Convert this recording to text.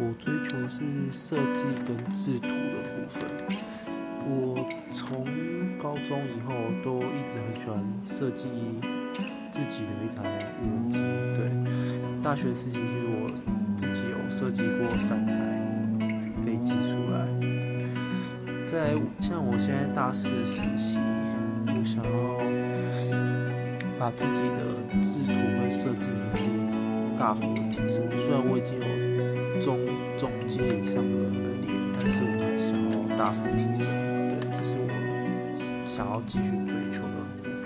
我追求的是设计跟制图的部分。我从高中以后都一直很喜欢设计自己的一台无人机。对，大学时期其实我自己有设计过三台飞机出来。在像我现在大四实习，我想要把自己的制图和设计能力大幅提升。虽然我已经有中中阶以上的能力，但是我还想要大幅提升。对，这是我想要继续追求的目